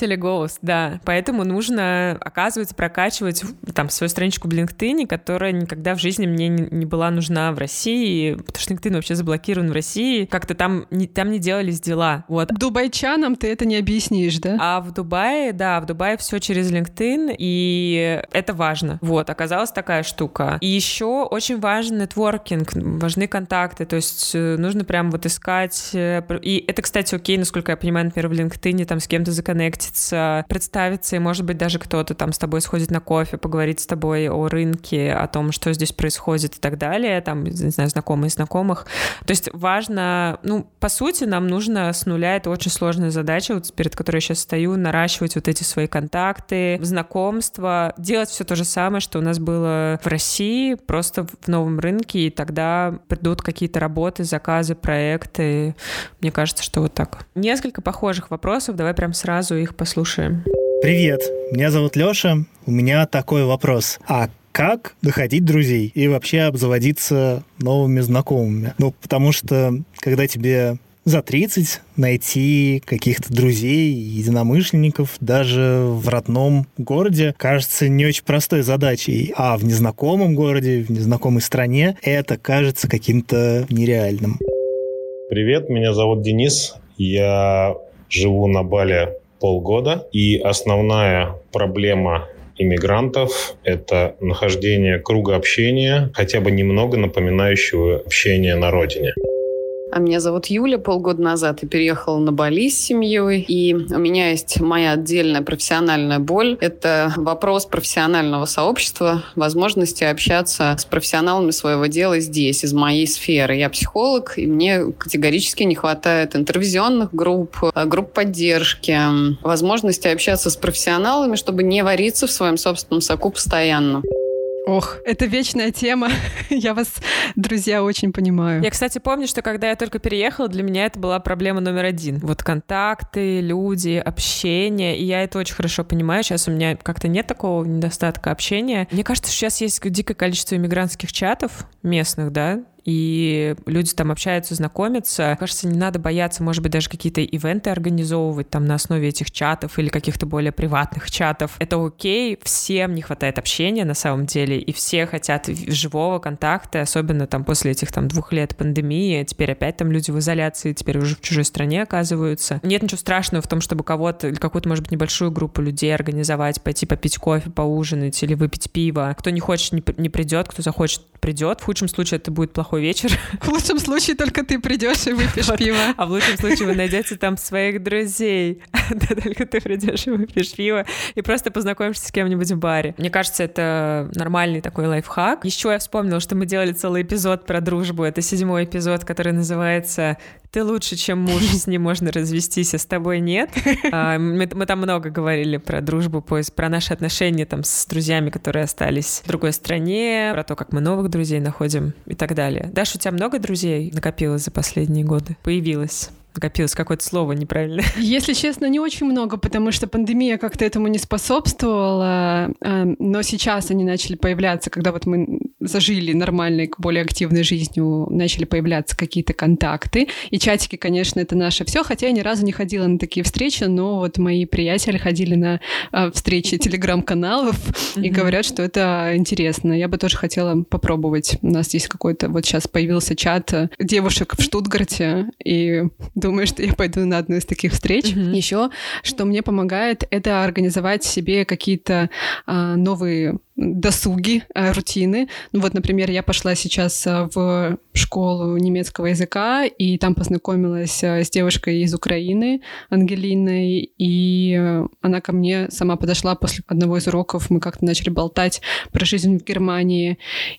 Телегост, да. Поэтому нужно, оказывается, прокачивать там свою страничку в LinkedIn, которая никогда в жизни мне не, не была нужна в России, потому что LinkedIn вообще заблокирован в России. Как-то там не, там не делались дела. Вот. Дубайчанам ты это не объяснишь, да? А в Дубае, да, в Дубае все через LinkedIn, и это важно. Вот, оказалась такая штука. И еще очень важен нетворкинг, важны контакты, то есть э, нужно прям вот искать. э, И это, кстати, окей, насколько я понимаю, например, в LinkedIn там с кем-то законнектиться, представиться, и, может быть, даже кто-то там с тобой сходит на кофе, поговорить с тобой о рынке, о том, что здесь происходит и так далее, там, не знаю, знакомые знакомых. То есть важно, ну, по сути, нам нужно с нуля, это очень сложная задача, вот перед которой я сейчас стою, наращивать вот эти свои контакты, знакомства, делать все то же самое, что у нас было в России, просто в новом рынке, и тогда придут какие-то работы, заказы, проекты. Мне кажется, что вот так. Несколько похожих вопросов, давай прям сразу их послушаем. Привет, меня зовут Лёша. У меня такой вопрос. А как находить друзей и вообще обзаводиться новыми знакомыми? Ну, потому что, когда тебе за 30 найти каких-то друзей, единомышленников даже в родном городе кажется не очень простой задачей. А в незнакомом городе, в незнакомой стране это кажется каким-то нереальным. Привет, меня зовут Денис. Я живу на Бали полгода, и основная проблема иммигрантов – это нахождение круга общения, хотя бы немного напоминающего общение на родине. А меня зовут Юля. Полгода назад я переехала на Бали с семьей. И у меня есть моя отдельная профессиональная боль. Это вопрос профессионального сообщества, возможности общаться с профессионалами своего дела здесь, из моей сферы. Я психолог, и мне категорически не хватает интервизионных групп, э, групп поддержки, возможности общаться с профессионалами, чтобы не вариться в своем собственном соку постоянно. Ох, это вечная тема. Я вас, друзья, очень понимаю. Я, кстати, помню, что когда я только переехала, для меня это была проблема номер один. Вот контакты, люди, общение. И я это очень хорошо понимаю. Сейчас у меня как-то нет такого недостатка общения. Мне кажется, что сейчас есть дикое количество иммигрантских чатов местных, да, и люди там общаются, знакомятся. Кажется, не надо бояться, может быть, даже какие-то ивенты организовывать там на основе этих чатов или каких-то более приватных чатов. Это окей, всем не хватает общения на самом деле, и все хотят живого контакта, особенно там после этих там двух лет пандемии, теперь опять там люди в изоляции, теперь уже в чужой стране оказываются. Нет ничего страшного в том, чтобы кого-то или какую-то, может быть, небольшую группу людей организовать, пойти попить кофе, поужинать или выпить пиво. Кто не хочет, не, придет, кто захочет, придет. В худшем случае это будет плохой плохой вечер. В лучшем случае только ты придешь и выпьешь пиво. А в лучшем случае вы найдете там своих друзей. Да, только ты придешь и выпьешь пиво и просто познакомишься с кем-нибудь в баре. Мне кажется, это нормальный такой лайфхак. Еще я вспомнила, что мы делали целый эпизод про дружбу. Это седьмой эпизод, который называется ты лучше, чем муж, с ним можно развестись, а с тобой нет. А, мы, мы там много говорили про дружбу, про наши отношения там с друзьями, которые остались в другой стране, про то, как мы новых друзей находим и так далее. Даша, у тебя много друзей накопилось за последние годы? Появилось? Накопилось какое-то слово неправильное. Если честно, не очень много, потому что пандемия как-то этому не способствовала, а, но сейчас они начали появляться, когда вот мы зажили нормальной, более активной жизнью, начали появляться какие-то контакты. И чатики, конечно, это наше все, хотя я ни разу не ходила на такие встречи, но вот мои приятели ходили на а, встречи телеграм-каналов и говорят, что это интересно. Я бы тоже хотела попробовать. У нас есть какой-то, вот сейчас появился чат девушек в Штутгарте, и думаю, что я пойду на одну из таких встреч. Еще, что мне помогает, это организовать себе какие-то а, новые досуги, э, рутины. Ну вот, например, я пошла сейчас э, в школу немецкого языка, и там познакомилась э, с девушкой из Украины, Ангелиной, и она ко мне сама подошла после одного из уроков, мы как-то начали болтать про жизнь в Германии,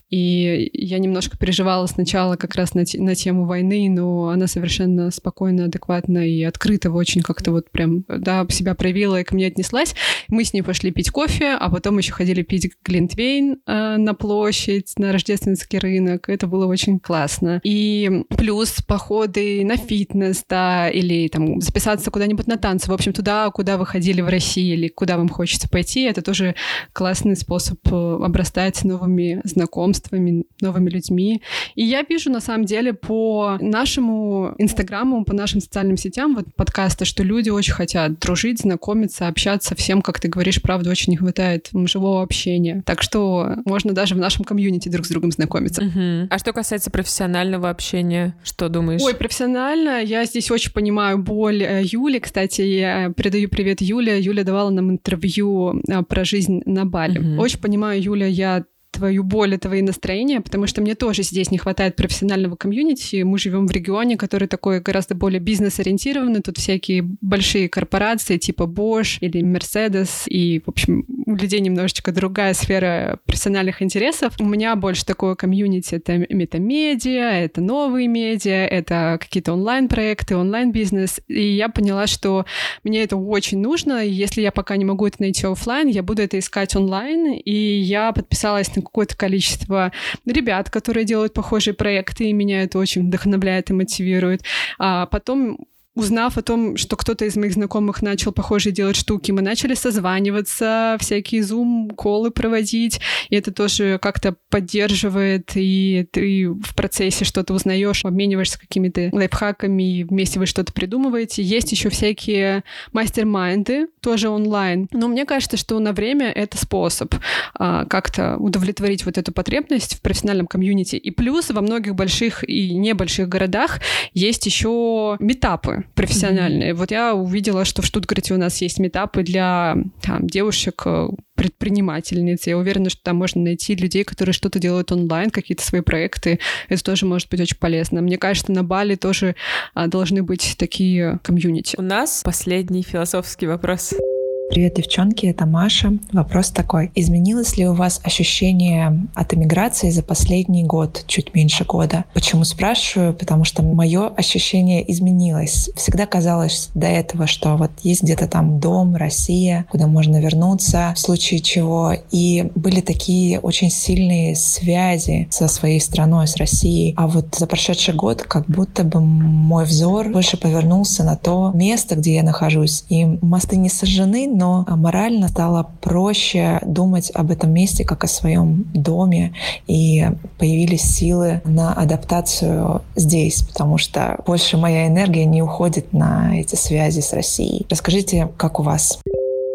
и я немножко переживала сначала как раз на, на тему войны, но она совершенно спокойно, адекватно и открыто очень как-то вот прям, да, себя проявила и ко мне отнеслась. Мы с ней пошли пить кофе, а потом еще ходили пить Глинтвейн э, на площадь, на рождественский рынок. Это было очень классно. И плюс походы на фитнес, да, или там записаться куда-нибудь на танцы. В общем, туда, куда вы ходили в России или куда вам хочется пойти, это тоже классный способ э, обрастать новыми знакомствами, новыми людьми. И я вижу, на самом деле, по нашему Инстаграму, по нашим социальным сетям, вот подкаста, что люди очень хотят дружить, знакомиться, общаться. Всем, как ты говоришь, правда, очень не хватает живого общения. Так что можно даже в нашем комьюнити друг с другом знакомиться. Угу. А что касается профессионального общения, что думаешь? Ой, профессионально я здесь очень понимаю боль э, Юли. Кстати, я передаю привет Юле. Юля давала нам интервью э, про жизнь на Бали. Угу. Очень понимаю, Юля, я твою боль и твои настроения, потому что мне тоже здесь не хватает профессионального комьюнити. Мы живем в регионе, который такой гораздо более бизнес-ориентированный. Тут всякие большие корпорации типа Bosch или Mercedes. И, в общем, у людей немножечко другая сфера профессиональных интересов. У меня больше такое комьюнити — это метамедиа, это новые медиа, это какие-то онлайн-проекты, онлайн-бизнес. И я поняла, что мне это очень нужно. Если я пока не могу это найти офлайн, я буду это искать онлайн. И я подписалась на какое-то количество ребят, которые делают похожие проекты, и меня это очень вдохновляет и мотивирует. А потом узнав о том, что кто-то из моих знакомых начал похожие делать штуки, мы начали созваниваться, всякие зум-колы проводить, и это тоже как-то поддерживает, и ты в процессе что-то узнаешь, обмениваешься какими-то лайфхаками, и вместе вы что-то придумываете. Есть еще всякие мастер-майнды, тоже онлайн. Но мне кажется, что на время это способ а, как-то удовлетворить вот эту потребность в профессиональном комьюнити. И плюс во многих больших и небольших городах есть еще метапы, профессиональные. Mm-hmm. Вот я увидела, что в Штутгарте у нас есть метапы для там, девушек э, предпринимательниц. Я уверена, что там можно найти людей, которые что-то делают онлайн, какие-то свои проекты. Это тоже может быть очень полезно. Мне кажется, на Бали тоже а, должны быть такие комьюнити. У нас последний философский вопрос. Привет, девчонки, это Маша. Вопрос такой. Изменилось ли у вас ощущение от эмиграции за последний год, чуть меньше года? Почему спрашиваю? Потому что мое ощущение изменилось. Всегда казалось до этого, что вот есть где-то там дом, Россия, куда можно вернуться в случае чего. И были такие очень сильные связи со своей страной, с Россией. А вот за прошедший год как будто бы мой взор больше повернулся на то место, где я нахожусь. И мосты не сожжены, но морально стало проще думать об этом месте как о своем доме, и появились силы на адаптацию здесь, потому что больше моя энергия не уходит на эти связи с Россией. Расскажите, как у вас?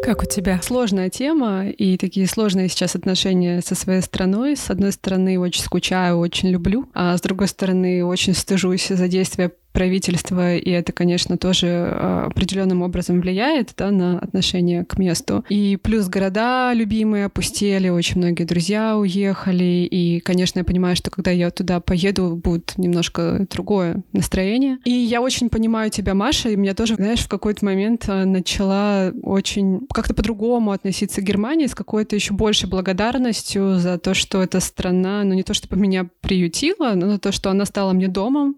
Как у тебя? Сложная тема и такие сложные сейчас отношения со своей страной. С одной стороны, очень скучаю, очень люблю, а с другой стороны, очень стыжусь за действия правительства, и это, конечно, тоже э, определенным образом влияет да, на отношение к месту. И плюс города любимые опустели, очень многие друзья уехали, и, конечно, я понимаю, что когда я туда поеду, будет немножко другое настроение. И я очень понимаю тебя, Маша, и меня тоже, знаешь, в какой-то момент э, начала очень как-то по-другому относиться к Германии с какой-то еще большей благодарностью за то, что эта страна, ну не то чтобы меня приютила, но то, что она стала мне домом,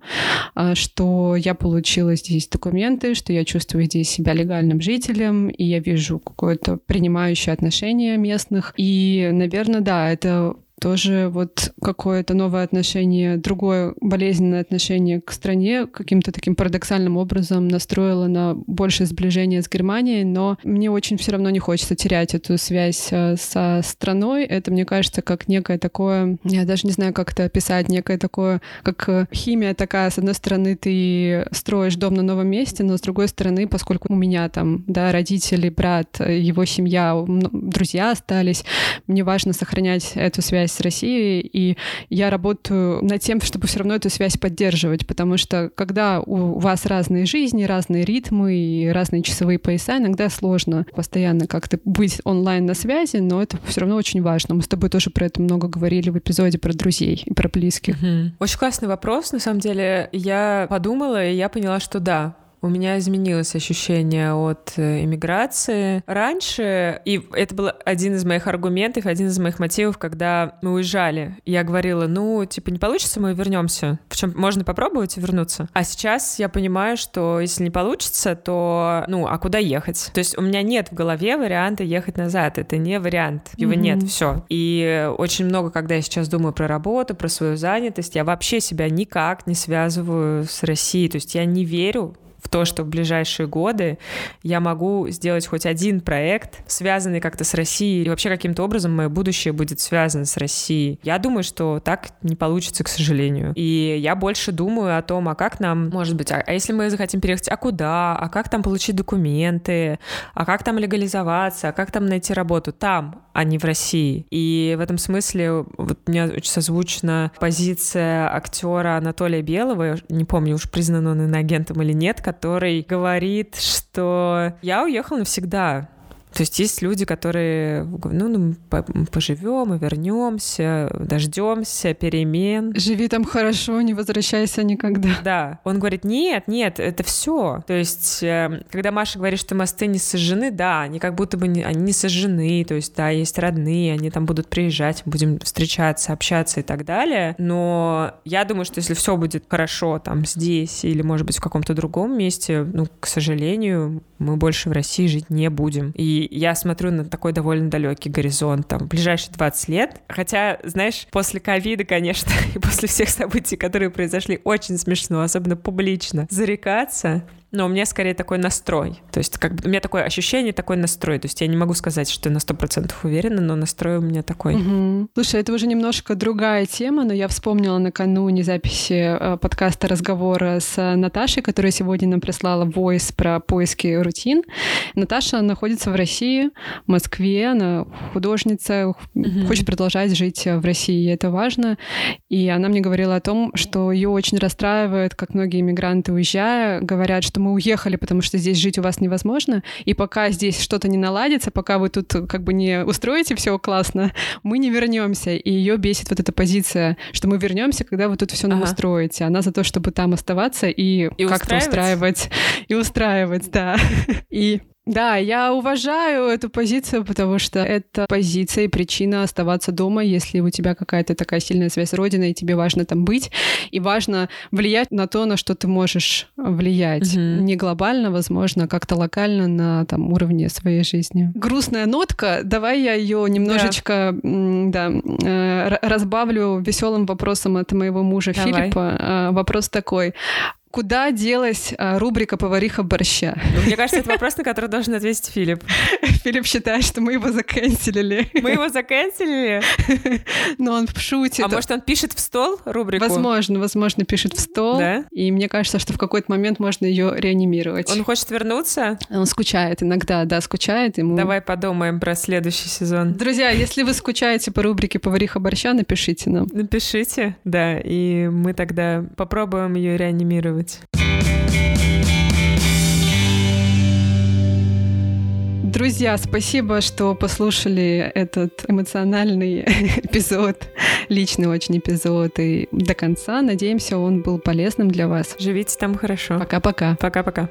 а, что я получила здесь документы, что я чувствую здесь себя легальным жителем, и я вижу какое-то принимающее отношение местных. И, наверное, да, это тоже вот какое-то новое отношение, другое болезненное отношение к стране каким-то таким парадоксальным образом настроило на большее сближение с Германией, но мне очень все равно не хочется терять эту связь э, со страной. Это, мне кажется, как некое такое, я даже не знаю, как это описать, некое такое, как э, химия такая, с одной стороны, ты строишь дом на новом месте, но с другой стороны, поскольку у меня там, да, родители, брат, его семья, друзья остались, мне важно сохранять эту связь с Россией, и я работаю над тем, чтобы все равно эту связь поддерживать, потому что когда у вас разные жизни, разные ритмы и разные часовые пояса, иногда сложно постоянно как-то быть онлайн на связи, но это все равно очень важно. Мы с тобой тоже про это много говорили в эпизоде про друзей и про близких. Угу. Очень классный вопрос, на самом деле. Я подумала, и я поняла, что да, у меня изменилось ощущение от иммиграции. Э, Раньше, и это был один из моих аргументов, один из моих мотивов, когда мы уезжали, я говорила, ну, типа, не получится, мы вернемся. Причем можно попробовать и вернуться. А сейчас я понимаю, что если не получится, то, ну, а куда ехать? То есть у меня нет в голове варианта ехать назад. Это не вариант. Его mm-hmm. нет, все. И очень много, когда я сейчас думаю про работу, про свою занятость, я вообще себя никак не связываю с Россией. То есть я не верю в то, что в ближайшие годы я могу сделать хоть один проект, связанный как-то с Россией, и вообще каким-то образом мое будущее будет связано с Россией. Я думаю, что так не получится, к сожалению. И я больше думаю о том, а как нам, может быть, а, а если мы захотим переехать, а куда, а как там получить документы, а как там легализоваться, а как там найти работу там, а не в России. И в этом смысле вот мне очень созвучна позиция актера Анатолия Белого, не помню, уж признан он иноагентом или нет, который говорит, что я уехал навсегда. То есть есть люди, которые, ну, ну поживем и вернемся, дождемся перемен. Живи там хорошо, не возвращайся никогда. Да. Он говорит, нет, нет, это все. То есть, эм, когда Маша говорит, что мосты не сожжены, да, они как будто бы не, они не сожжены, то есть, да, есть родные, они там будут приезжать, будем встречаться, общаться и так далее. Но я думаю, что если все будет хорошо там здесь или, может быть, в каком-то другом месте, ну, к сожалению, мы больше в России жить не будем. И я смотрю на такой довольно далекий горизонт, там, ближайшие 20 лет. Хотя, знаешь, после ковида, конечно, и после всех событий, которые произошли, очень смешно, особенно публично, зарекаться но у меня скорее такой настрой. То есть как бы у меня такое ощущение, такой настрой. То есть я не могу сказать, что я на сто процентов уверена, но настрой у меня такой. Угу. Слушай, это уже немножко другая тема, но я вспомнила накануне записи э, подкаста разговора с Наташей, которая сегодня нам прислала войс про поиски рутин. Наташа находится в России, в Москве, она художница, угу. хочет продолжать жить в России, это важно. И она мне говорила о том, что ее очень расстраивает, как многие иммигранты, уезжая, говорят, что мы уехали, потому что здесь жить у вас невозможно, и пока здесь что-то не наладится, пока вы тут как бы не устроите все классно, мы не вернемся. И ее бесит вот эта позиция, что мы вернемся, когда вы тут все нам ага. устроите. Она за то, чтобы там оставаться и, и как-то устраивать. И устраивать, да. И да, я уважаю эту позицию, потому что это позиция и причина оставаться дома, если у тебя какая-то такая сильная связь с Родиной, и тебе важно там быть, и важно влиять на то, на что ты можешь влиять. Угу. Не глобально, возможно, а как-то локально на там, уровне своей жизни. Грустная нотка, давай я ее немножечко да. Да, э, разбавлю веселым вопросом от моего мужа давай. Филиппа. Э, вопрос такой куда делась а, рубрика «Повариха борща»? Ну, мне кажется, это вопрос, на который должен ответить Филипп. Филипп считает, что мы его заканчивали. Мы его заканчивали? Но он шутит. А может, он пишет в стол рубрику? Возможно, возможно, пишет в стол. Да? И мне кажется, что в какой-то момент можно ее реанимировать. Он хочет вернуться? Он скучает иногда, да, скучает. Ему... Давай подумаем про следующий сезон. Друзья, если вы скучаете по рубрике «Повариха борща», напишите нам. Напишите, да, и мы тогда попробуем ее реанимировать думать. Друзья, спасибо, что послушали этот эмоциональный эпизод, личный очень эпизод, и до конца. Надеемся, он был полезным для вас. Живите там хорошо. Пока-пока. Пока-пока.